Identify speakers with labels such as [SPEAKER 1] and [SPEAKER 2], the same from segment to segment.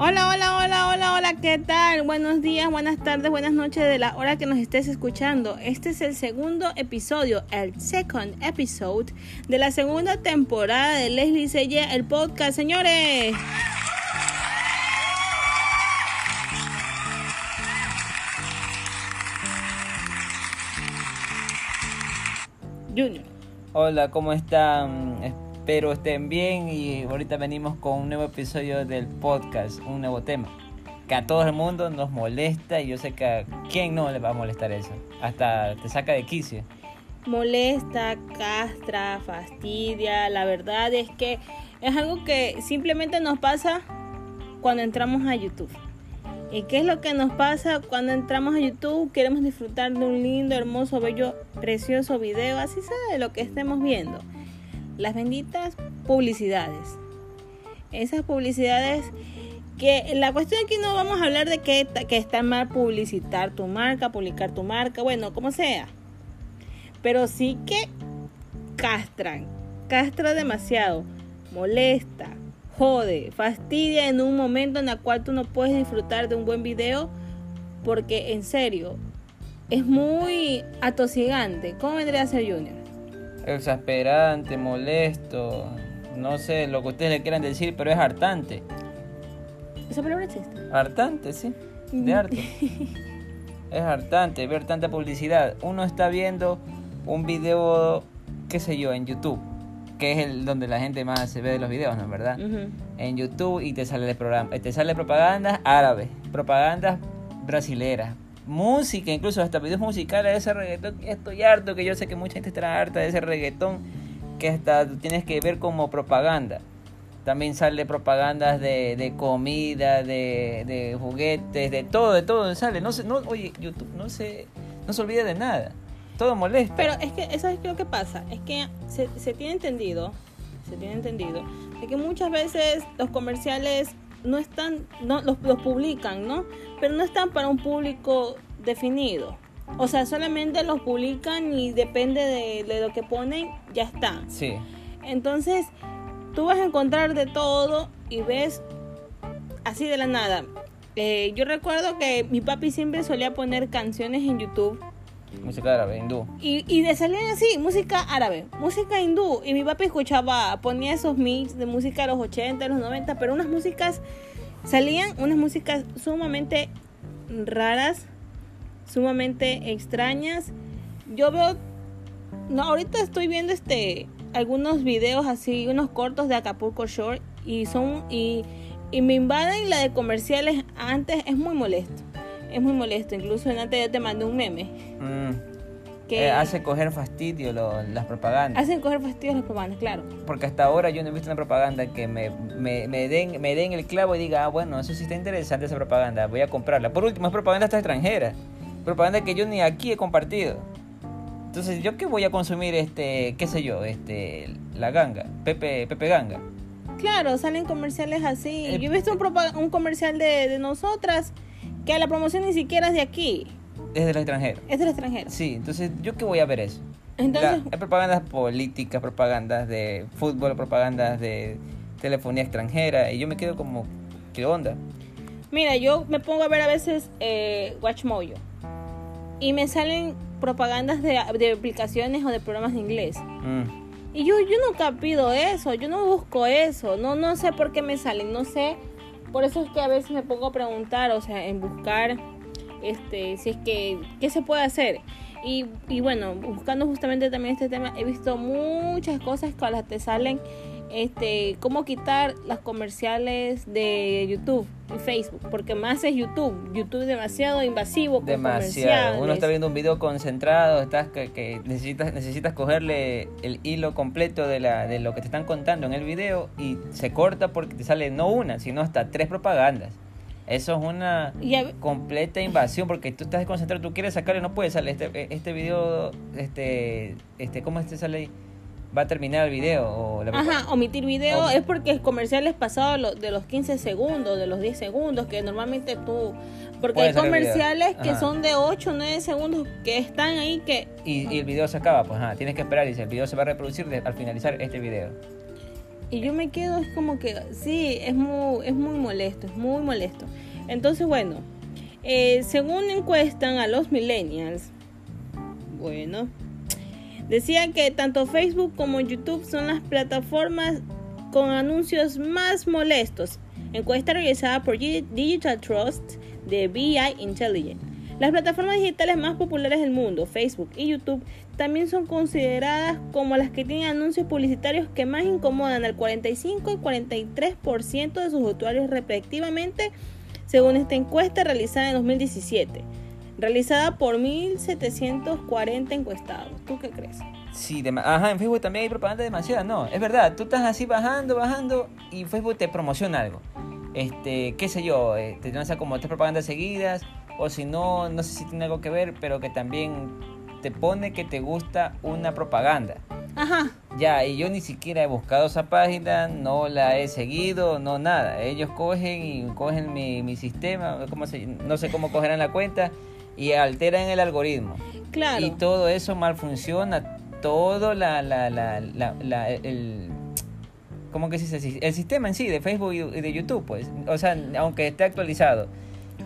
[SPEAKER 1] Hola, hola, hola, hola, hola, ¿qué tal? Buenos días, buenas tardes, buenas noches de la hora que nos estés escuchando. Este es el segundo episodio, el second episode de la segunda temporada de Leslie Selle, el podcast, señores. Junior.
[SPEAKER 2] Hola, ¿cómo están? Espero estén bien y ahorita venimos con un nuevo episodio del podcast, un nuevo tema que a todo el mundo nos molesta y yo sé que a quién no le va a molestar eso. Hasta te saca de quicio.
[SPEAKER 1] Molesta, castra, fastidia. La verdad es que es algo que simplemente nos pasa cuando entramos a YouTube. ¿Y qué es lo que nos pasa cuando entramos a YouTube? Queremos disfrutar de un lindo, hermoso, bello, precioso video, así sea de lo que estemos viendo. Las benditas publicidades. Esas publicidades que la cuestión aquí no vamos a hablar de que, que está mal publicitar tu marca, publicar tu marca, bueno, como sea. Pero sí que castran, castra demasiado, molesta, jode, fastidia en un momento en el cual tú no puedes disfrutar de un buen video porque en serio es muy atosigante. ¿Cómo vendría a ser Junior?
[SPEAKER 2] Exasperante, molesto, no sé lo que ustedes le quieran decir, pero es hartante.
[SPEAKER 1] ¿Esa palabra existe?
[SPEAKER 2] Hartante, sí, de harto. es hartante ver tanta publicidad. Uno está viendo un video, qué sé yo, en YouTube que es el donde la gente más se ve de los videos, ¿no es verdad? En YouTube y te sale el programa, te sale propagandas árabes, propagandas brasileras, música, incluso hasta videos musicales de ese reggaetón. Estoy harto, que yo sé que mucha gente está harta de ese reggaetón que hasta tienes que ver como propaganda. También sale propagandas de, de comida, de, de, juguetes, de todo, de todo sale. No se, no, oye, YouTube no se, no se olvida de nada todo molesta.
[SPEAKER 1] Pero es que eso es lo que pasa, es que se, se tiene entendido, se tiene entendido, de que muchas veces los comerciales no están, no los, los publican, ¿no? Pero no están para un público definido. O sea, solamente los publican y depende de, de lo que ponen, ya está.
[SPEAKER 2] Sí.
[SPEAKER 1] Entonces, tú vas a encontrar de todo y ves así de la nada. Eh, yo recuerdo que mi papi siempre solía poner canciones en YouTube
[SPEAKER 2] Música árabe, hindú.
[SPEAKER 1] Y, y de salían así, música árabe, música hindú. Y mi papi escuchaba, ponía esos mix de música de los 80, de los 90, pero unas músicas, salían unas músicas sumamente raras, sumamente extrañas. Yo veo, no, ahorita estoy viendo este, algunos videos así, unos cortos de Acapulco Shore y son, y, y me invaden la de comerciales antes, es muy molesto es muy molesto. Incluso antes yo te mandé un meme.
[SPEAKER 2] Mm. Que eh, hace coger fastidio las propagandas.
[SPEAKER 1] Hacen coger fastidio las propagandas, claro.
[SPEAKER 2] Porque hasta ahora yo no he visto una propaganda que me, me, me, den, me den el clavo y diga, ah, bueno, eso sí está interesante esa propaganda, voy a comprarla. Por último, es propaganda hasta extranjera. Propaganda que yo ni aquí he compartido. Entonces, ¿yo qué voy a consumir, este, qué sé yo, este, la ganga, Pepe, Pepe Ganga?
[SPEAKER 1] Claro, salen comerciales así. Eh, yo he visto un, un comercial de, de nosotras que la promoción ni siquiera es de aquí.
[SPEAKER 2] Es del extranjero.
[SPEAKER 1] Es del extranjero.
[SPEAKER 2] Sí, entonces, ¿yo qué voy a ver eso? Entonces... hay propagandas políticas, propagandas de fútbol, propagandas de telefonía extranjera, y yo me quedo como, ¿qué onda?
[SPEAKER 1] Mira, yo me pongo a ver a veces eh, WatchMojo y me salen propagandas de, de, aplicaciones o de programas de inglés. Mm. Y yo, yo nunca pido eso, yo no busco eso, no, no sé por qué me salen, no sé por eso es que a veces me pongo a preguntar, o sea, en buscar este si es que qué se puede hacer. Y, y bueno, buscando justamente también este tema, he visto muchas cosas que las te salen este, cómo quitar las comerciales de YouTube y Facebook, porque más es YouTube. YouTube es demasiado invasivo.
[SPEAKER 2] demasiado. Uno está viendo un video concentrado, estás que, necesitas necesitas cogerle el hilo completo de, la, de lo que te están contando en el video y se corta porque te sale no una, sino hasta tres propagandas. Eso es una completa invasión porque tú estás concentrado, tú quieres sacarle, no puedes salir este, este video, este, este, ¿cómo este sale ahí? Va a terminar el video. O
[SPEAKER 1] Ajá, omitir video es porque el comercial es pasado de los 15 segundos, de los 10 segundos, que normalmente tú... Porque hay comerciales que son de 8 o 9 segundos que están ahí que...
[SPEAKER 2] Y, el video se acaba, pues tienes que esperar y el video se va a reproducir al finalizar este video.
[SPEAKER 1] Y yo me quedo, es como que, sí, es muy, es muy molesto, es muy molesto. Entonces, bueno, eh, según encuestan a los millennials, bueno, decía que tanto Facebook como YouTube son las plataformas con anuncios más molestos. Encuesta realizada por Digital Trust de BI Intelligence. Las plataformas digitales más populares del mundo, Facebook y YouTube, también son consideradas como las que tienen anuncios publicitarios que más incomodan al 45 y 43% de sus usuarios respectivamente, según esta encuesta realizada en 2017, realizada por 1.740 encuestados. ¿Tú qué crees?
[SPEAKER 2] Sí, ajá, en Facebook también hay propaganda demasiada, no, es verdad, tú estás así bajando, bajando y Facebook te promociona algo. Este, qué sé yo, eh, te lanza como tres propagandas seguidas o si no, no sé si tiene algo que ver, pero que también te pone que te gusta una propaganda.
[SPEAKER 1] Ajá.
[SPEAKER 2] Ya, y yo ni siquiera he buscado esa página, no la he seguido, no nada. Ellos cogen y cogen mi, mi sistema, ¿cómo se, no sé cómo cogerán la cuenta, y alteran el algoritmo.
[SPEAKER 1] Claro.
[SPEAKER 2] Y todo eso mal funciona, todo la, la, la, la, el... ¿Cómo que se dice? El sistema en sí de Facebook y de YouTube, pues. O sea, aunque esté actualizado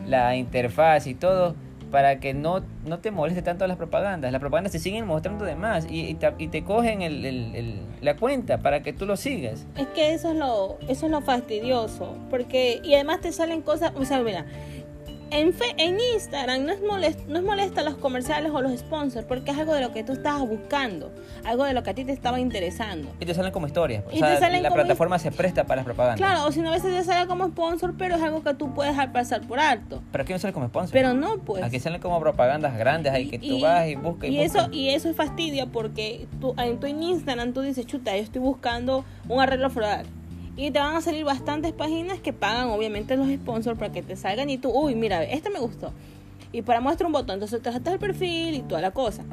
[SPEAKER 2] la interfaz y todo para que no, no te moleste tanto las propagandas. Las propagandas te siguen mostrando de más y, y, te, y te, cogen el, el, la cuenta para que tú lo sigas.
[SPEAKER 1] Es que eso es lo, eso es lo fastidioso. Porque, y además te salen cosas, o sea, mira, en, en Instagram no es, molesta, no es molesta los comerciales o los sponsors porque es algo de lo que tú estabas buscando, algo de lo que a ti te estaba interesando.
[SPEAKER 2] Y te salen como historias. O sea, la plataforma se presta para las propagandas.
[SPEAKER 1] Claro, o si no a veces te sale como sponsor, pero es algo que tú puedes dejar pasar por alto.
[SPEAKER 2] Pero aquí no sale como sponsor.
[SPEAKER 1] Pero no, pues.
[SPEAKER 2] Aquí salen como propagandas grandes ahí que tú vas y buscas y,
[SPEAKER 1] y eso Y eso es fastidio porque tú, en tu Instagram tú dices, chuta, yo estoy buscando un arreglo floral y te van a salir bastantes páginas que pagan obviamente los sponsors para que te salgan y tú, uy, mira, este me gustó. Y para muestra un botón, entonces te el perfil y toda la cosa.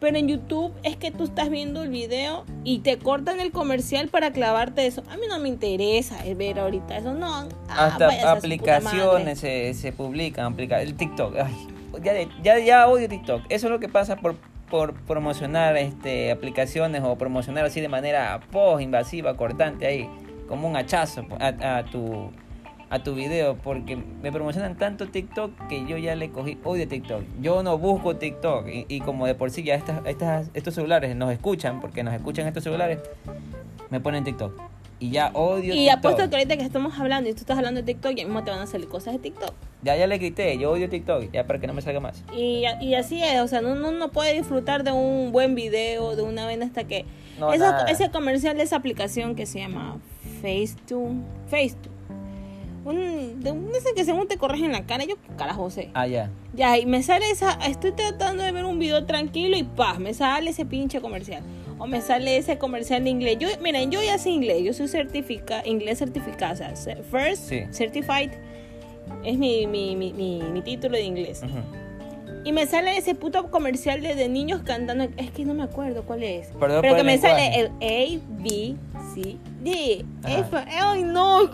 [SPEAKER 1] Pero en YouTube es que tú estás viendo el video y te cortan el comercial para clavarte eso. A mí no me interesa ver ahorita eso, no.
[SPEAKER 2] Ah, Hasta aplicaciones se, se, publican, el TikTok. Ay, ya, ya, ya odio TikTok. Eso es lo que pasa por por promocionar este aplicaciones o promocionar así de manera post invasiva, cortante ahí como un hachazo a, a, tu a tu video porque me promocionan tanto TikTok que yo ya le cogí odio TikTok. Yo no busco TikTok y, como de por sí ya estas, estas, estos celulares nos escuchan, porque nos escuchan estos celulares, me ponen TikTok. Y ya odio
[SPEAKER 1] y apuesto que ahorita que estamos hablando y tú estás hablando de TikTok, ya mismo te van a salir cosas de TikTok.
[SPEAKER 2] Ya, ya le grité, yo odio TikTok, ya para que no me salga más.
[SPEAKER 1] Y, y así es, o sea, no, no, no puede disfrutar de un buen video, de una vena hasta que... ese comercial de esa aplicación que se llama Facetune. Facetune. Un, de un ese que según te corres en la cara, yo carajo sé.
[SPEAKER 2] Ah, ya.
[SPEAKER 1] Ya, y me sale esa, estoy tratando de ver un video tranquilo y paz, me sale ese pinche comercial. O me sale ese comercial de inglés. Yo, miren, yo ya sé inglés, yo soy certificada, inglés certificada, o sea, first certified es mi, mi, mi, mi, título de inglés. Y me sale ese puto comercial de, niños cantando. Es que no me acuerdo cuál es. Pero que me sale el A, B, C, D, F. Ay, no.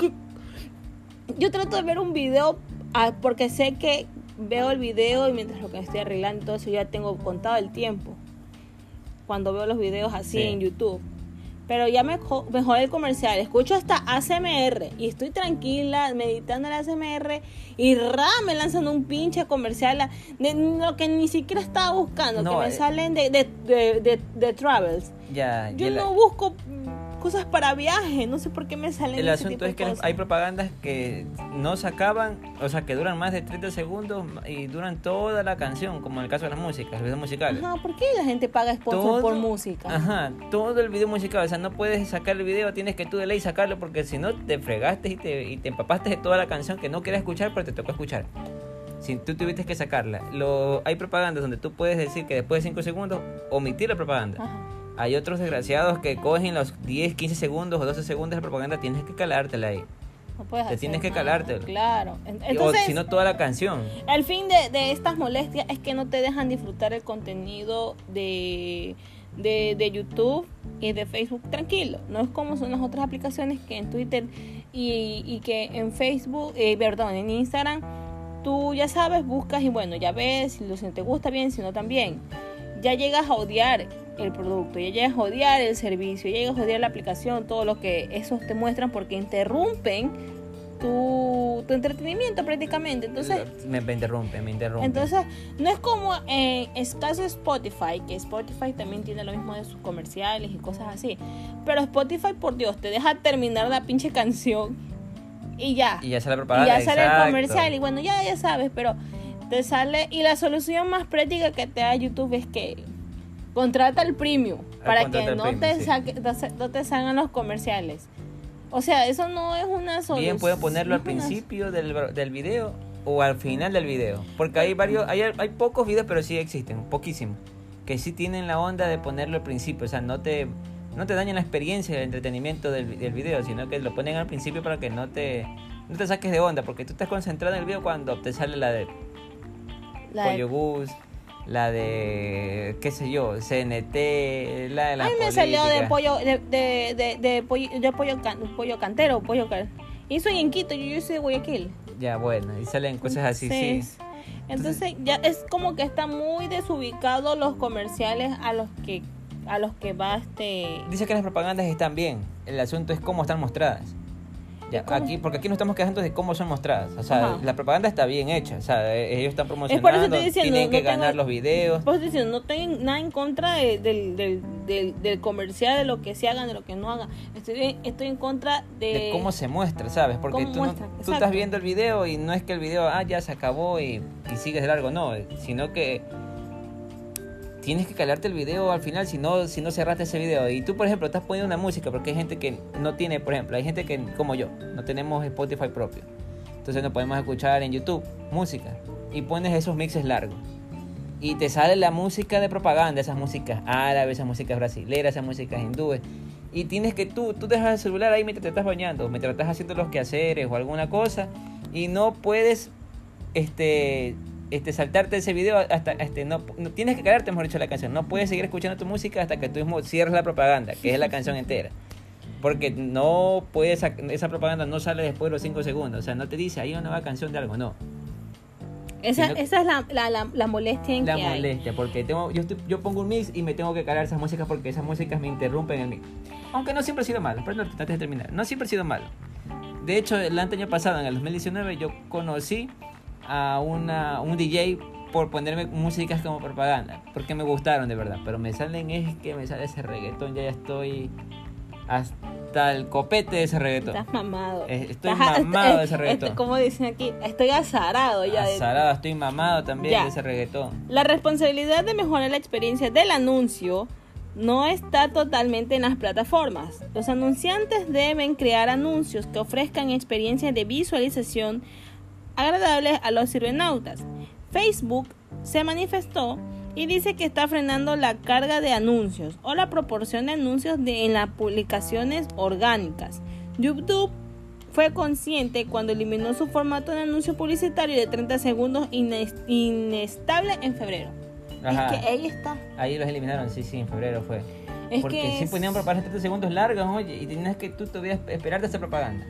[SPEAKER 1] Yo trato de ver un video ah, porque sé que veo el video y mientras lo que estoy arreglando todo eso ya tengo contado el tiempo. Cuando veo los videos así en YouTube pero ya me mejor el comercial. Escucho hasta ASMR y estoy tranquila meditando el ASMR y ra me lanzan un pinche comercial de lo que ni siquiera estaba buscando, que me eh. salen de, de, de, de, travels.
[SPEAKER 2] Ya,
[SPEAKER 1] Yo no busco cosas para viaje. No sé por qué me salen.
[SPEAKER 2] El asunto es que hay propagandas que no se acaban, o sea, que duran más de 30 segundos y duran toda la canción, como en el caso de las músicas, los videos musicales.
[SPEAKER 1] Ajá, ¿por qué la gente paga sponsor por música?
[SPEAKER 2] Ajá, todo el video musical. O sea, no puedes sacar el video, tienes que tú de ley sacarlo porque si no te fregaste y te, y te empapaste de toda la canción que no quieres escuchar, pero te tocó escuchar si tú tuviste que sacarla. Lo, hay propagandas donde tú puedes decir que después de 5 segundos omitir la propaganda. Ajá. Hay otros desgraciados que cogen los 10, 15 segundos o 12 segundos de propaganda, tienes que calártela ahí.
[SPEAKER 1] No puedes
[SPEAKER 2] Te tienes que calártela.
[SPEAKER 1] Claro.
[SPEAKER 2] Entonces, si no, toda la canción.
[SPEAKER 1] El fin de, de, estas molestias es que no te dejan disfrutar el contenido de, de, de, YouTube y de Facebook tranquilo. No es como son las otras aplicaciones que en Twitter y, y que en Facebook, eh, perdón, en Instagram, tú ya sabes, buscas y bueno, ya ves si, si te gusta bien, si no también. Ya llegas a odiar el producto, ya llegas a odiar el servicio, ya llegas a odiar la aplicación, todo lo que esos te muestran porque interrumpen tu, tu entretenimiento prácticamente. Entonces,
[SPEAKER 2] me, me interrumpe, me interrumpe.
[SPEAKER 1] entonces, no es como en caso de Spotify, que Spotify también tiene lo mismo de sus comerciales y cosas así. Pero Spotify, por Dios, te deja terminar la pinche canción y ya.
[SPEAKER 2] y ya sale la
[SPEAKER 1] Y ya sale el
[SPEAKER 2] exacto.
[SPEAKER 1] comercial y bueno, ya, ya sabes, pero te sale... Y la solución más práctica que te da YouTube es que contrata el premium para que
[SPEAKER 2] el
[SPEAKER 1] no
[SPEAKER 2] premium,
[SPEAKER 1] te,
[SPEAKER 2] sí.
[SPEAKER 1] saque- no se- no te salgan los comerciales. O sea, eso no es una solución.
[SPEAKER 2] Bien, pueden ponerlo al principio del, del video o al final del video. Porque hay varios, hay, hay pocos videos, pero sí existen, poquísimos. Que sí tienen la onda de ponerlo al principio. O sea, no te, no te dañan la experiencia del entretenimiento del, del video, sino que lo ponen al principio para que no te, no te saques de onda. Porque tú estás concentrado en el video cuando te sale la de
[SPEAKER 1] La de-
[SPEAKER 2] Pollo Gus, la de, qué sé yo, CNT, la de la
[SPEAKER 1] A mí me salió de pollo, de, de, de, de pollo, de pollo, can- pollo cantero, pollo cal. Y soy en Quito, yo, yo soy de Guayaquil.
[SPEAKER 2] Ya, bueno, y salen cosas así, sí.
[SPEAKER 1] Entonces, Entonces ya es como que está muy desubicado los comerciales a los que a los que va este
[SPEAKER 2] Dice que las propagandas están bien. El asunto es cómo están mostradas. Ya, aquí, porque aquí no estamos quejando de cómo son mostradas. O sea,
[SPEAKER 1] Ajá.
[SPEAKER 2] la propaganda está bien hecha. O sea, eh, ellos están
[SPEAKER 1] por eso
[SPEAKER 2] promocionando,
[SPEAKER 1] estoy diciendo,
[SPEAKER 2] tienen que
[SPEAKER 1] no tengo-
[SPEAKER 2] ganar los videos.
[SPEAKER 1] Pues diciendo, no tengo nada en contra de- del, del, del, del comercial, de lo que se hagan, de lo que no hagan. Estoy, estoy en contra de...
[SPEAKER 2] De cómo se muestra, ¿sabes? Porque tú, no- tú estás viendo el video y no es que el video, ah, ya se acabó y, y sigues de largo, no. Sino que tienes que calarte el video al final si no, si no cerraste ese video. Y tú, por ejemplo, estás poniendo una música porque hay gente que no tiene, por ejemplo, hay gente que, como yo, no tenemos Spotify propio. Entonces no podemos escuchar en YouTube música. Y pones esos mixes largos. Y te sale la música de propaganda, esas músicas árabes, esas músicas brasileras, esas músicas hindúes. Y tienes que tú, tú dejas el celular ahí mientras te estás bañando, mientras estás haciendo los quehaceres o alguna cosa. Y no puedes este, este, saltarte ese video hasta, este, no, no- tienes que callarte, mejor dicho, la canción. No puedes seguir escuchando tu música hasta que tú mismo cierres la propaganda, que es la canción entera. Porque no puedes, esa propaganda no sale después de los 5 segundos. O sea, no te dice, hay una nueva canción de algo, no.
[SPEAKER 1] esa,
[SPEAKER 2] sino-
[SPEAKER 1] esa es la, la, la, la molestia en
[SPEAKER 2] La
[SPEAKER 1] que hay.
[SPEAKER 2] molestia, porque tengo, yo, estoy- yo pongo un mix y me tengo que calar esas músicas porque esas músicas me interrumpen el mix. Aunque no siempre ha sido malo, pero antes de terminar, no siempre ha sido malo. De hecho, el año pasado, en el 2019, yo conocí a una, un DJ por ponerme músicas como propaganda, porque me gustaron de verdad, pero me salen es que me sale ese reggaetón, ya estoy hasta el copete de ese reggaetón.
[SPEAKER 1] Estás mamado.
[SPEAKER 2] Estoy
[SPEAKER 1] Estás-
[SPEAKER 2] mamado de ese
[SPEAKER 1] eh,
[SPEAKER 2] reggaetón.
[SPEAKER 1] este, como dicen aquí, estoy azarado ya. de-
[SPEAKER 2] Azarado, estoy mamado también
[SPEAKER 1] Ya.
[SPEAKER 2] de ese reggaetón.
[SPEAKER 1] La responsabilidad de mejorar la experiencia del anuncio no está totalmente en las plataformas. Los anunciantes deben crear anuncios que ofrezcan experiencias de visualización agradables a los cibenautas. Facebook se manifestó y dice que está frenando la carga de anuncios o la proporción de anuncios de- en las publicaciones orgánicas. YouTube fue consciente cuando eliminó su formato de anuncio publicitario de 30 segundos ines- inestable en febrero.
[SPEAKER 2] Ajá.
[SPEAKER 1] Es que ahí está.
[SPEAKER 2] Ahí los eliminaron, sí, sí, en febrero fue.
[SPEAKER 1] Es
[SPEAKER 2] Porque
[SPEAKER 1] que
[SPEAKER 2] sí
[SPEAKER 1] es-
[SPEAKER 2] ponían propagandas 30 segundos largas, oye, y tenías que tú todavía esperarte a hacer propaganda.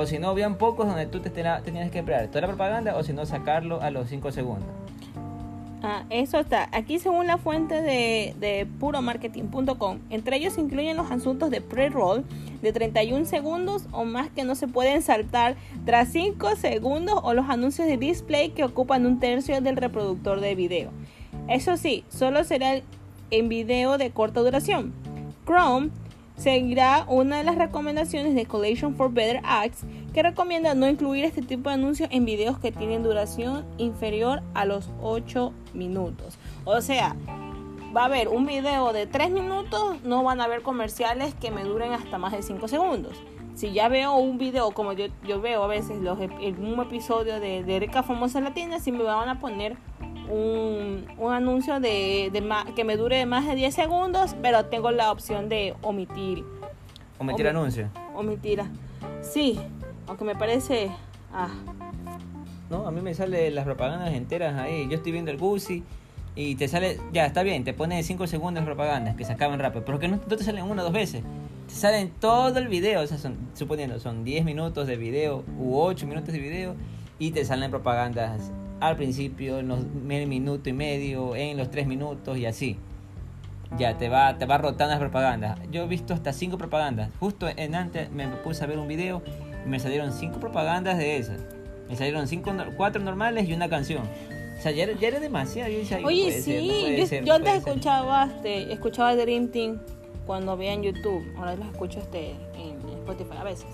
[SPEAKER 2] O si no, habían pocos donde tú te tenías que esperar toda la propaganda o si no, sacarlo a los 5 segundos.
[SPEAKER 1] Ah, eso está. Aquí según la fuente de, de puromarketing.com, entre ellos incluyen los asuntos de pre-roll de 31 segundos o más que no se pueden saltar tras 5 segundos o los anuncios de display que ocupan un tercio del reproductor de video. Eso sí, solo será en video de corta duración. Chrome seguirá una de las recomendaciones de Coalition for Better Acts que recomienda no incluir este tipo de anuncios en videos que tienen duración inferior a los 8 minutos. O sea, va a haber un video de 3 minutos, no van a haber comerciales que me duren hasta más de 5 segundos. Si ya veo un video, como yo, yo veo a veces los, un episodio de, de Rica Famosa Latina, si me van a poner un, un anuncio de, de ma- que me dure más de 10 segundos, pero tengo la opción de omitir.
[SPEAKER 2] O meter
[SPEAKER 1] Omi-
[SPEAKER 2] anuncios.
[SPEAKER 1] Omitir. Sí, aunque me parece... Ah,
[SPEAKER 2] No, a mí me salen las propagandas enteras ahí. Yo estoy viendo el Gucci y te sale, ya está bien, te pone 5 segundos de propagandas que se acaban rápido, pero que no, no te salen una o dos veces. Te salen todo el video, o sea, son, suponiendo, son 10 minutos de video u 8 minutos de video y te salen propagandas al principio, en los minuto y medio, en los 3 minutos y así. ya te va, te va rotando las propagandas. Yo he visto hasta cinco propagandas. Justo en antes me puse a ver un video y me salieron cinco propagandas de esas. Me salieron cinco, cuatro normales y una canción. O sea, ya era, ya era demasiado. Yo decía, "Ay, no
[SPEAKER 1] Oye, sí,
[SPEAKER 2] ser, no puede
[SPEAKER 1] yo,
[SPEAKER 2] ser,
[SPEAKER 1] yo antes
[SPEAKER 2] puede ser".
[SPEAKER 1] escuchaba, este, escuchaba Dream Team cuando veía en YouTube, ahora los escucho este, en Spotify a veces.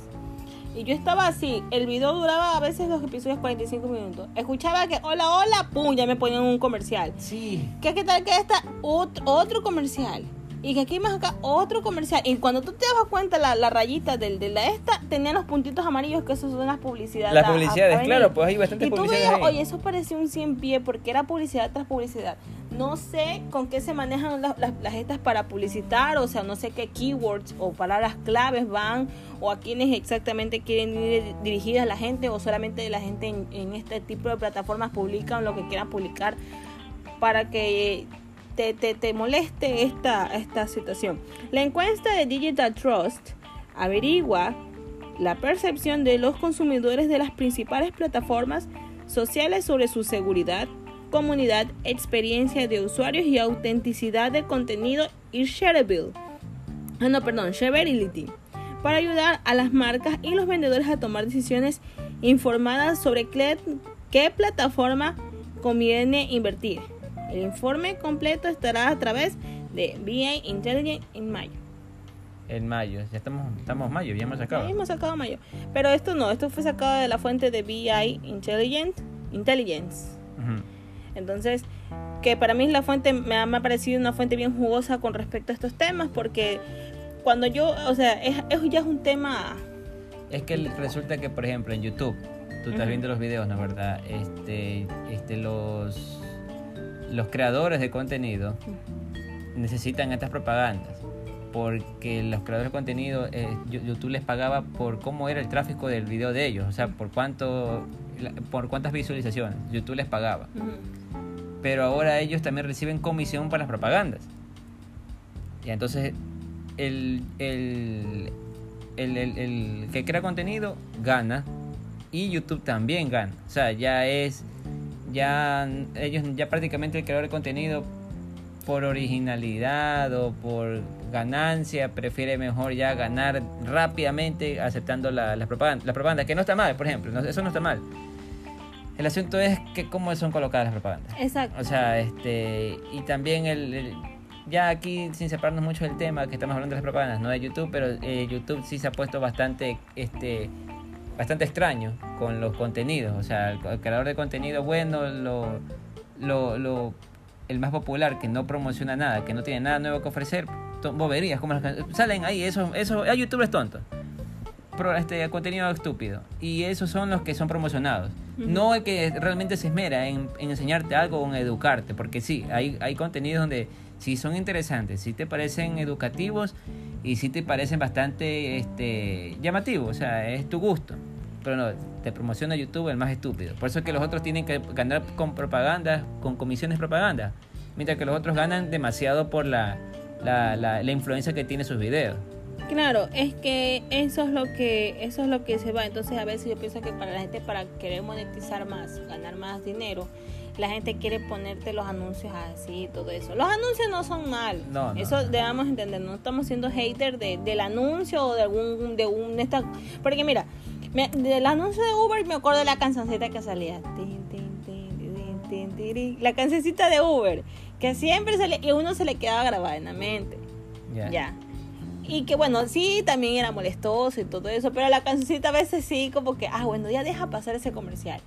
[SPEAKER 1] Y yo estaba así, el video duraba a veces los episodios 45 minutos. Escuchaba que hola, hola, pum, ya me ponían un comercial.
[SPEAKER 2] Sí.
[SPEAKER 1] ¿Qué, qué tal que esta? Otro, otro comercial. Y que aquí más acá otro comercial. Y cuando tú te dabas cuenta, la, la rayita del, de la esta tenía los puntitos amarillos que esos son las publicidades.
[SPEAKER 2] Las
[SPEAKER 1] a-
[SPEAKER 2] publicidades,
[SPEAKER 1] a venir.
[SPEAKER 2] claro, pues hay bastantes
[SPEAKER 1] Y tú veías, oye, eso parecía un 100 pie porque era publicidad tras publicidad. No sé con qué se manejan las, las, las estas para publicitar, o sea, no sé qué keywords o palabras claves van, o a quiénes exactamente quieren ir dirigidas la gente, o solamente la gente en, en este tipo de plataformas publican lo que quieran publicar para que te, te, te moleste esta, esta situación. La encuesta de Digital Trust averigua la percepción de los consumidores de las principales plataformas sociales sobre su seguridad, comunidad, experiencia de usuarios y autenticidad de contenido y shareability. Ah, no, perdón, shareability. Para ayudar a las marcas y los vendedores a tomar decisiones informadas sobre qué, plataforma conviene invertir. El informe completo estará a través de BI Intelligent en mayo.
[SPEAKER 2] En mayo, ya estamos, estamos mayo, ya hemos sacado.
[SPEAKER 1] Ahí hemos sacado mayo. Pero esto no, esto fue sacado de la fuente de BI Intelligent, Intelligence. Entonces, que para mí la fuente me ha, me ha parecido una fuente bien jugosa con respecto a estos temas, porque cuando yo, o sea, es, es ya es un tema.
[SPEAKER 2] Es que resulta que, por ejemplo, en YouTube, tú estás viendo los videos, ¿no es verdad? Este, este, los, los creadores de contenido necesitan estas propagandas. Porque los creadores de contenido, eh, YouTube les pagaba por cómo era el tráfico del video de ellos, o sea, por cuánto, por cuántas visualizaciones. YouTube les pagaba. Pero ahora ellos también reciben comisión para las propagandas. Y entonces el, el, el, el- el que crea contenido gana y YouTube también gana. O sea, ya es, ya ellos, ya prácticamente el creador de contenido por originalidad o por ganancia prefiere mejor ya ganar rápidamente aceptando la, la propaganda, la propaganda, que no está mal, por ejemplo, no- eso no está mal. El asunto es que cómo son colocadas las propagandas.
[SPEAKER 1] Exacto.
[SPEAKER 2] O sea, este, y también el, el- ya aquí sin separarnos mucho del tema que estamos hablando de las propagandas, no de YouTube, pero eh, YouTube sí se ha puesto bastante, este, bastante extraño con los contenidos. O sea, el, el creador de contenido bueno, lo, lo, lo- el más popular que no promociona nada, que no tiene nada nuevo que ofrecer, boberías, como las salen ahí, eso, eso, hay youtubers tontos. Pro- este contenido estúpido y esos son los que son promocionados no el que realmente se esmera en, en enseñarte algo o en educarte porque sí hay, hay contenidos donde sí son interesantes sí te parecen educativos y sí te parecen bastante este llamativos o sea es tu gusto. Pero no te promociona YouTube el más estúpido. Por eso es que los otros tienen que ganar con propaganda con comisiones propaganda mientras que los otros ganan demasiado por la la, la, la influencia que tiene sus videos
[SPEAKER 1] Claro, es que eso es lo que eso es lo que se va. Entonces a veces yo pienso que para la gente para querer monetizar más, ganar más dinero, la gente quiere ponerte los anuncios así y todo eso. Los anuncios no son malos.
[SPEAKER 2] No, no,
[SPEAKER 1] eso
[SPEAKER 2] no.
[SPEAKER 1] debemos entender. No estamos siendo hater de, del anuncio o de algún de un esta porque mira, me- del anuncio de Uber me acuerdo de la cancioncita que salía. La cancioncita de Uber que siempre se le y uno se le quedaba grabada en la mente.
[SPEAKER 2] ya
[SPEAKER 1] Ya. Y que bueno, sí, también era molestoso y todo eso, pero la cancioncita a veces sí, como que, ah, bueno, ya deja pasar ese comercial.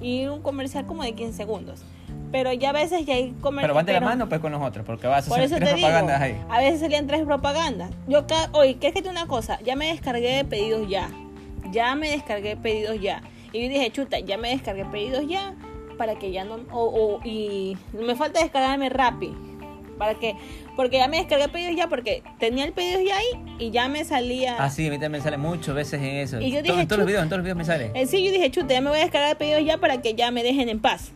[SPEAKER 1] Y un comercial como de 15 segundos. Pero ya a veces ya hay comerciales.
[SPEAKER 2] pero van de la mano pues con los otros porque vas a hacer tres
[SPEAKER 1] digo,
[SPEAKER 2] propagandas ahí
[SPEAKER 1] a veces salían tres propagandas. Yo, oye, ¿qué es que te una cosa? Ya me descargué de pedidos ya. Ya me descargué de pedidos ya. Y yo dije, chuta, ya me descargué pedidos ya para que ya no... O, o- y me falta descargarme Rappi. Para que... Porque ya me descargué pedidos ya porque tenía el pedido ya ahí y ya me salía...
[SPEAKER 2] Ah, sí, a mí también me sale muchas veces en eso.
[SPEAKER 1] Y yo dije,
[SPEAKER 2] en todos los videos, en todos los videos me sale.
[SPEAKER 1] En sí, yo dije, chuta, ya me voy a descargar pedidos ya para que ya me dejen en paz.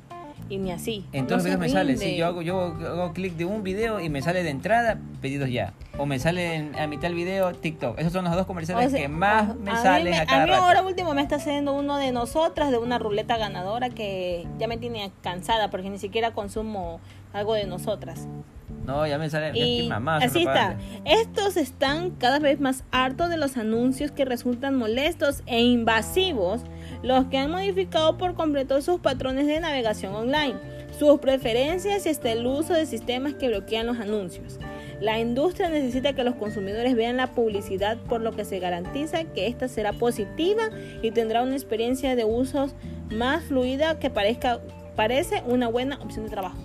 [SPEAKER 1] Y ni así.
[SPEAKER 2] En
[SPEAKER 1] no
[SPEAKER 2] todos los videos me sale. Sí, yo hago, yo hago clic de un video y me sale de entrada pedidos ya. O me sale en- a mitad del video TikTok. Esos son los dos comerciales
[SPEAKER 1] O sea,
[SPEAKER 2] que más me
[SPEAKER 1] a mí
[SPEAKER 2] salen
[SPEAKER 1] me-
[SPEAKER 2] a cada
[SPEAKER 1] A mí
[SPEAKER 2] rato.
[SPEAKER 1] ahora último me está haciendo uno de nosotras, de una ruleta ganadora que ya me tiene cansada porque ni siquiera consumo algo de nosotras.
[SPEAKER 2] No, ya me sale.
[SPEAKER 1] Y así está. Estos están cada vez más hartos de los anuncios que resultan molestos e invasivos, los que han modificado por completo sus patrones de navegación online, sus preferencias y hasta el uso de sistemas que bloquean los anuncios. La industria necesita que los consumidores vean la publicidad por lo que se garantiza que ésta será positiva y tendrá una experiencia de usos más fluida que parezca, parece una buena opción de trabajo.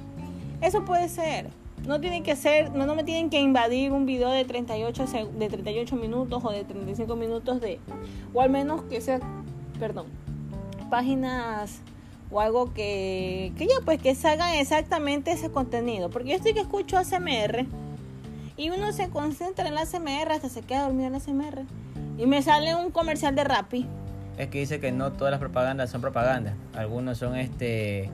[SPEAKER 1] Eso puede ser. No tienen que ser, no, no me tienen que invadir un video de 38, seg- de 38 minutos o de 35 minutos de, o al menos que sea, perdón, páginas o algo que, que ya pues que salgan exactamente ese contenido. Porque yo estoy que escucho ASMR y uno se concentra en la ASMR hasta se queda dormido en la ASMR. Y me sale un comercial de Rappi.
[SPEAKER 2] Es que dice que no todas las propagandas son propaganda. Algunos son este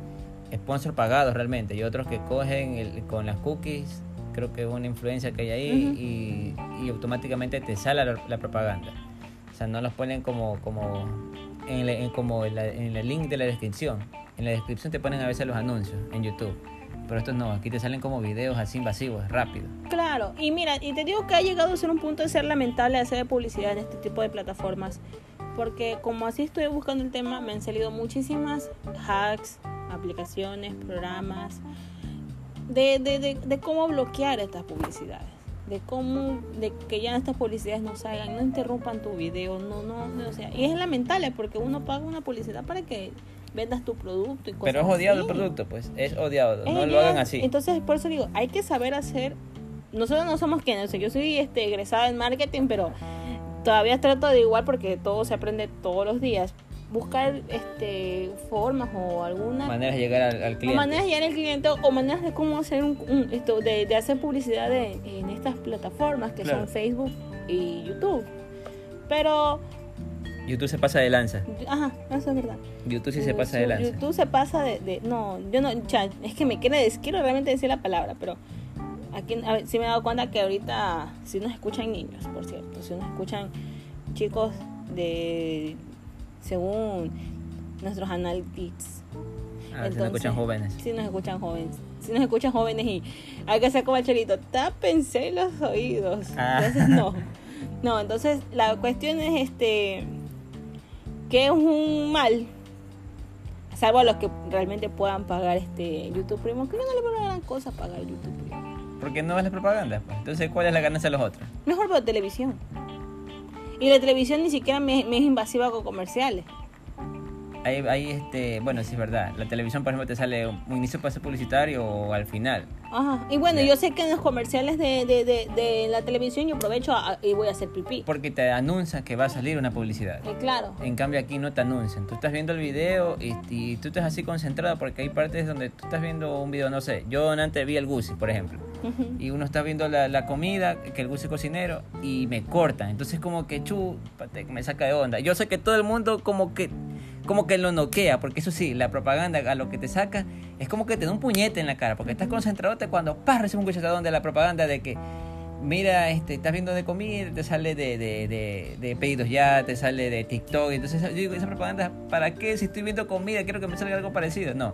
[SPEAKER 2] sponsor pagados realmente. Y otros que cogen el- con las cookies, creo que es una influencia que hay ahí, y, y automáticamente te sale la, la propaganda. O sea, no los ponen como, como, en, en- como en, la- el link de la descripción. En la descripción te ponen a veces los anuncios en YouTube. Pero estos no, aquí te salen como videos así invasivos, rápido.
[SPEAKER 1] Claro, y mira, y te digo que ha llegado a ser un punto de ser lamentable hacer publicidad en este tipo de plataformas, porque como así estoy buscando el tema, me han salido muchísimas hacks, aplicaciones, programas, de, de, de cómo bloquear estas publicidades, de cómo, de que ya estas publicidades no salgan, no interrumpan tu video, no, no, no, o sea, y es lamentable porque uno paga una publicidad para que vendas tu producto y cosas
[SPEAKER 2] Pero es odiado el producto, pues. Es odiado.
[SPEAKER 1] Es
[SPEAKER 2] No lo hagan así.
[SPEAKER 1] Entonces, por eso digo, hay que saber hacer. Nosotros no somos quienes, o sea, yo soy este, egresada en marketing, pero todavía trato de igual porque todo se aprende todos los días. Buscar este formas o alguna
[SPEAKER 2] Maneras de llegar al, al
[SPEAKER 1] o
[SPEAKER 2] cliente.
[SPEAKER 1] maneras de llegar al cliente o maneras de cómo hacer un, un- esto de, de hacer publicidad de- en estas plataformas que
[SPEAKER 2] Claro.
[SPEAKER 1] son Facebook y YouTube. Pero,
[SPEAKER 2] YouTube se pasa de lanza.
[SPEAKER 1] ajá, eso es verdad.
[SPEAKER 2] YouTube sí se pasa de lanza.
[SPEAKER 1] YouTube se pasa de, de- no, yo no, es que me quiero, quiero realmente decir la palabra, pero aquí a ver, sí me he dado cuenta que ahorita si nos escuchan niños, por cierto, si nos escuchan chicos de según nuestros analytics.
[SPEAKER 2] Ah, se me escuchan jóvenes.
[SPEAKER 1] Si nos escuchan jóvenes. Si nos escuchan jóvenes y hay que hacer como el chelito, tápense los oídos.
[SPEAKER 2] Ah.
[SPEAKER 1] Entonces no. No, entonces la cuestión es este que es un mal. Salvo a los que realmente puedan pagar este YouTube Primo, que no le veo gran cosa pagar YouTube Primo.
[SPEAKER 2] Porque no ves las propagandas. Pues. Entonces, ¿cuál es la ganancia de los otros?
[SPEAKER 1] Mejor por televisión. Y la televisión ni siquiera me, me es invasiva con comerciales.
[SPEAKER 2] Ahí, ahí, este, bueno, sí es verdad. La televisión, por ejemplo, te sale un un inicio pase publicitario o al final.
[SPEAKER 1] Ajá. Y bueno,
[SPEAKER 2] Ya.
[SPEAKER 1] yo sé que en los comerciales de, de, de, de la televisión yo aprovecho a- y voy a hacer pipí.
[SPEAKER 2] Porque te anuncia que va a salir una publicidad.
[SPEAKER 1] Eh, claro.
[SPEAKER 2] En cambio aquí no te anuncian. Tú estás viendo el video y, y tú estás así concentrado porque hay partes donde tú estás viendo un video, no sé. Yo antes vi el Gucci, por ejemplo. Y uno está viendo la, la comida, que el Gucci es cocinero, y me cortan. Entonces como que chu, me saca de onda. Yo sé que todo el mundo como que como que lo noquea, porque eso sí, la propaganda a lo que te saca es como que te da un puñete en la cara, porque estás concentrado cuando ¡pah! recibe un cuchatadón de la propaganda de que mira, este, estás viendo de comida, te sale de, de, de, de pedidos ya, te sale de TikTok, entonces yo digo, esa propaganda, ¿para qué? Si estoy viendo comida, quiero que me salga algo parecido. No,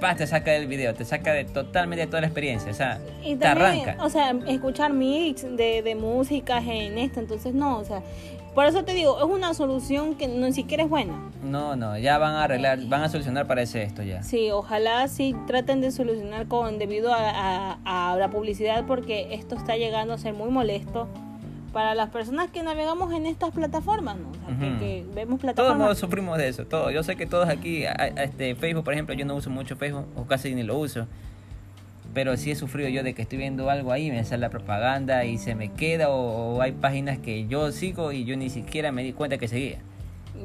[SPEAKER 2] ¡pah! te saca del video, te saca de totalmente de toda la experiencia, o sea,
[SPEAKER 1] Y
[SPEAKER 2] te arranca.
[SPEAKER 1] o sea, escuchar mix de, de músicas en esto, entonces no, o sea, por eso te digo, es una solución que no ni siquiera es buena.
[SPEAKER 2] No, no, ya van a arreglar, van a solucionar para ese esto ya.
[SPEAKER 1] Sí, ojalá sí traten de solucionar con debido a, a- a la publicidad porque esto está llegando a ser muy molesto para las personas que navegamos en estas plataformas, ¿no? O sea, que, vemos
[SPEAKER 2] Todos
[SPEAKER 1] plataformas.
[SPEAKER 2] modos sufrimos de eso, todos. Yo sé que todos aquí, a- a- este Facebook, por ejemplo, yo no uso mucho Facebook o casi ni lo uso. Pero sí he sufrido yo de que estoy viendo algo ahí, me sale la propaganda y se me queda o, o hay páginas que yo sigo y yo ni siquiera me di cuenta que seguía.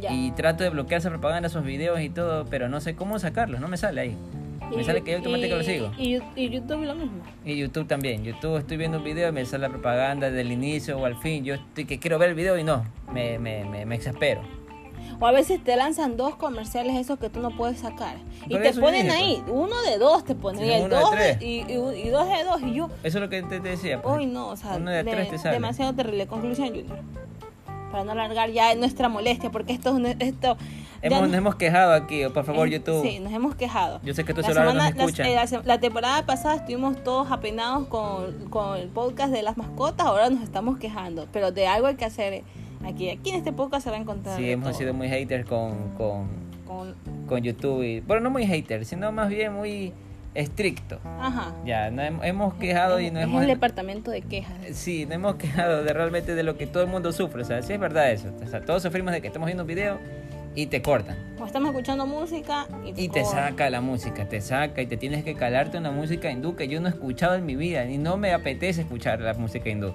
[SPEAKER 1] Ya.
[SPEAKER 2] Y trato de bloquear esa propaganda, esos videos y todo, pero no sé cómo sacarlos, no me sale ahí. Me
[SPEAKER 1] Y-
[SPEAKER 2] sale que yo automáticamente lo sigo.
[SPEAKER 1] Y, y YouTube lo mismo.
[SPEAKER 2] Y YouTube también. YouTube estoy viendo un video y me sale la propaganda del inicio o al fin. Yo estoy que quiero ver el video y no, me, me, me, me exaspero.
[SPEAKER 1] O a veces te lanzan dos comerciales esos que tú no puedes sacar. Y te ponen ahí, uno de dos te ponen, y el dos de- y, y- y dos de dos. Y yo,
[SPEAKER 2] Eso es lo que te, te decía. pues.
[SPEAKER 1] uy no, o sea,
[SPEAKER 2] Uno de
[SPEAKER 1] de-
[SPEAKER 2] tres te sale.
[SPEAKER 1] demasiado terrible. Conclusión, Junior. para no alargar ya nuestra molestia, porque esto, esto
[SPEAKER 2] Hemos,
[SPEAKER 1] no-
[SPEAKER 2] nos hemos quejado aquí, por favor,
[SPEAKER 1] eh,
[SPEAKER 2] YouTube.
[SPEAKER 1] Sí, nos hemos quejado.
[SPEAKER 2] Yo sé que tu
[SPEAKER 1] La
[SPEAKER 2] celular nos
[SPEAKER 1] semana- la-
[SPEAKER 2] escucha.
[SPEAKER 1] eh, La, temporada pasada estuvimos todos apenados con, con el podcast de las mascotas, ahora nos estamos quejando, pero de algo hay que hacer aquí. Aquí en este podcast se va a encontrar.
[SPEAKER 2] Sí, hemos
[SPEAKER 1] todo.
[SPEAKER 2] sido muy haters con, con,
[SPEAKER 1] Con-
[SPEAKER 2] con YouTube. Y, bueno, no muy haters, sino más bien muy estricto.
[SPEAKER 1] Ajá.
[SPEAKER 2] Ya, no hem- hemos quejado y
[SPEAKER 1] Es-
[SPEAKER 2] no
[SPEAKER 1] es
[SPEAKER 2] hemos...
[SPEAKER 1] el departamento de quejas.
[SPEAKER 2] Sí, no hemos quejado de realmente de lo que todo el mundo sufre. O sea, sí es verdad eso. O sea, todos sufrimos de que estamos viendo un video y te cortan.
[SPEAKER 1] O estamos escuchando música y te,
[SPEAKER 2] Y te saca la música, te saca y te tienes que calarte una música hindú que yo no he escuchado en mi vida y no me apetece escuchar la música hindú.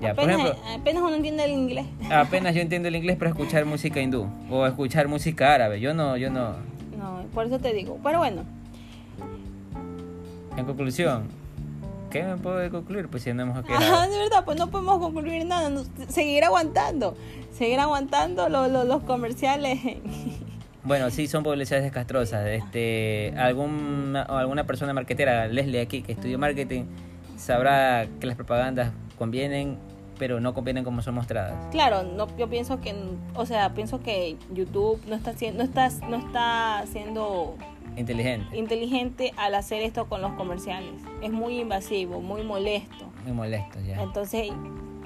[SPEAKER 2] Ya, por
[SPEAKER 1] apenas,
[SPEAKER 2] ejemplo,
[SPEAKER 1] apenas uno entiende el inglés.
[SPEAKER 2] apenas yo entiendo el inglés para escuchar música hindú o escuchar música árabe. Yo no, yo no.
[SPEAKER 1] No, por eso te digo. Pero bueno,
[SPEAKER 2] En conclusión, ¿qué me puedo concluir? Pues si no hemos quejado.
[SPEAKER 1] de verdad, pues no podemos concluir nada. no- seguir aguantando. Seguir aguantando lo- lo- los comerciales.
[SPEAKER 2] Bueno, sí, son publicidades descastrosas. Este, alguna, alguna persona marketera, Leslie aquí, que estudió marketing, sabrá que las propagandas convienen, pero no convienen como son mostradas.
[SPEAKER 1] Claro, no, yo pienso que, o sea, pienso que YouTube no está siendo, no está, no está siendo
[SPEAKER 2] Inteligente,
[SPEAKER 1] inteligente al hacer esto con los comerciales. Es muy invasivo, muy molesto.
[SPEAKER 2] muy molesto ya.
[SPEAKER 1] Entonces,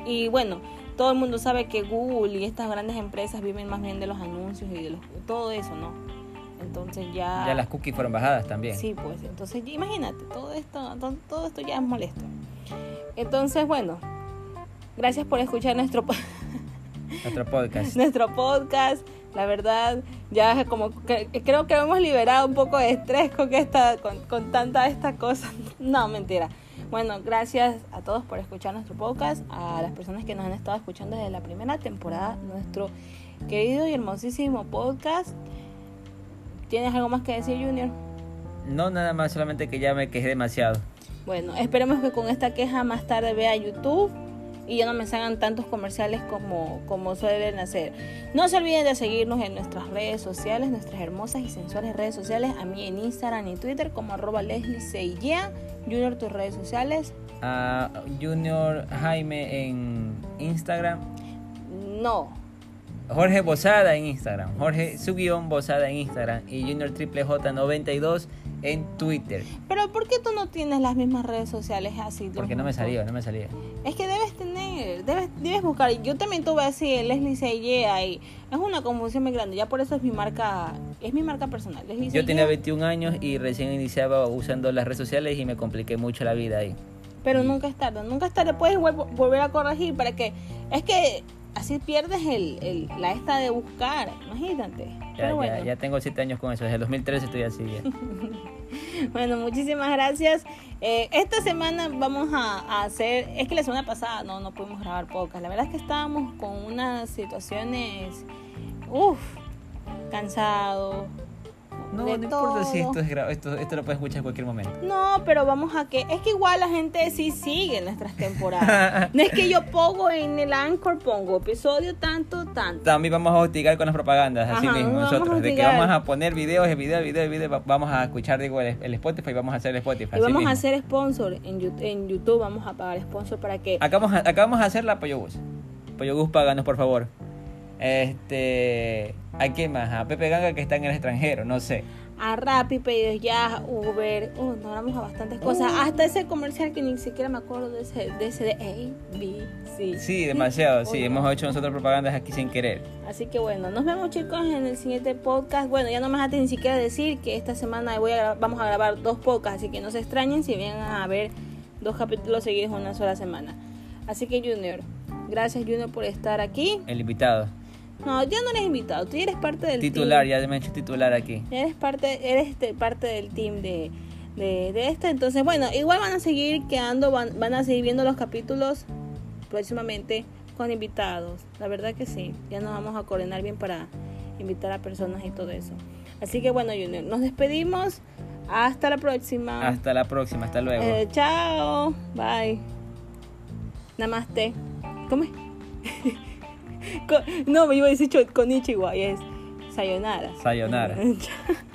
[SPEAKER 1] y bueno, todo el mundo sabe que Google y estas grandes empresas viven más bien de los anuncios y de los, todo eso, ¿no? Entonces ya...
[SPEAKER 2] Ya las cookies fueron bajadas también.
[SPEAKER 1] Sí, pues entonces imagínate, todo esto, todo esto ya es molesto. Entonces, bueno, gracias por escuchar nuestro
[SPEAKER 2] Nuestro podcast.
[SPEAKER 1] nuestro podcast. La verdad, ya como que, creo que hemos liberado un poco de estrés con esta con, con tanta esta cosa. No, mentira. Bueno, gracias a todos por escuchar nuestro podcast, a las personas que nos han estado escuchando desde la primera temporada, nuestro querido y hermosísimo podcast. ¿Tienes algo más que decir, Junior?
[SPEAKER 2] No nada más, solamente que ya me quejé demasiado.
[SPEAKER 1] Bueno, esperemos que con esta queja más tarde vea YouTube y ya no me salgan tantos comerciales como, como suelen hacer. No se olviden de seguirnos en nuestras redes sociales, nuestras hermosas y sensuales redes sociales, a mí en Instagram y Twitter como arroba Leslie Seiya. Junior, tus redes sociales.
[SPEAKER 2] A Junior Jaime en Instagram.
[SPEAKER 1] No,
[SPEAKER 2] Jorge Bozada en Instagram. Jorge su guion Bozada en Instagram. Y Junior Triple J92 en Twitter.
[SPEAKER 1] pero ¿por qué tú no tienes las mismas redes sociales así?
[SPEAKER 2] Porque no me salía, no me salía.
[SPEAKER 1] Es que debes tener, debes, debes buscar. Yo también tuve así Leslie Seiya y es una confusión muy grande. Ya por eso es mi marca, es mi marca personal. Leslie
[SPEAKER 2] Yo tenía 21 años y recién iniciaba usando las redes sociales y me compliqué mucho la vida ahí.
[SPEAKER 1] Pero nunca es tarde, nunca es tarde, puedes volver a corregir para que... Es que así pierdes el, el- la esta de buscar, imagínate.
[SPEAKER 2] Ya,
[SPEAKER 1] bueno,
[SPEAKER 2] ya, ya tengo 7 años con eso, desde el 2013 estoy así ya.
[SPEAKER 1] bueno, muchísimas gracias. Eh, esta semana vamos a, a hacer... Es que la semana pasada no, no pudimos grabar podcast. La verdad es que estábamos con unas situaciones... Uff, cansados.
[SPEAKER 2] No,
[SPEAKER 1] de
[SPEAKER 2] no importa si esto es esto, esto lo puedes escuchar en cualquier momento.
[SPEAKER 1] No, pero vamos a que... Es que igual la gente sí sigue nuestras temporadas. No es que yo pongo en el Anchor, pongo episodio tanto, tanto.
[SPEAKER 2] También vamos a hostigar con las propagandas, así mismo,
[SPEAKER 1] vamos
[SPEAKER 2] nosotros. De que vamos a poner videos, video, video, video, va- vamos a escuchar, digo, el, el Spotify, vamos a hacer el Spotify.
[SPEAKER 1] Y vamos
[SPEAKER 2] mismo.
[SPEAKER 1] a hacer sponsor en en YouTube, vamos a pagar sponsor para que...
[SPEAKER 2] Acá vamos a, acá vamos a hacer la Pollo Bus. Pollo Bus, páganos, por favor. Este. ¿A quién más? A Pepe Ganga que está en el extranjero, no sé.
[SPEAKER 1] A Rappi, pedidos ya, Uber, uh, nos hablamos a bastantes cosas. Hasta ese comercial que ni siquiera me acuerdo de ese de, ese de A, B, C.
[SPEAKER 2] Sí, demasiado, sí. Hemos hecho nosotros propagandas aquí sin querer.
[SPEAKER 1] Así que bueno, nos vemos chicos en el siguiente podcast. Bueno, ya no me dejaste ni siquiera decir que esta semana voy a vamos a grabar dos podcasts, así que no se extrañen si vienen a ver dos capítulos seguidos en una sola semana. Así que Junior, gracias Junior por estar aquí.
[SPEAKER 2] El invitado.
[SPEAKER 1] No, ya no eres invitado, tú ya eres parte del
[SPEAKER 2] Titular,
[SPEAKER 1] team.
[SPEAKER 2] ya me he hecho titular aquí.
[SPEAKER 1] Ya eres parte, eres este, parte del team de, de, de esto. Entonces, bueno, igual van a seguir quedando, van, van a seguir viendo los capítulos próximamente con invitados. La verdad que sí, ya nos vamos a coordinar bien para invitar a personas y todo eso. Así que bueno, Junior, nos despedimos. Hasta la próxima.
[SPEAKER 2] Hasta la próxima, hasta luego.
[SPEAKER 1] Eh, chao. Bye. Namaste. ¿Cómo es? Con- no, me iba a decir cho- konichiwa y es sayonara.
[SPEAKER 2] Sayonara.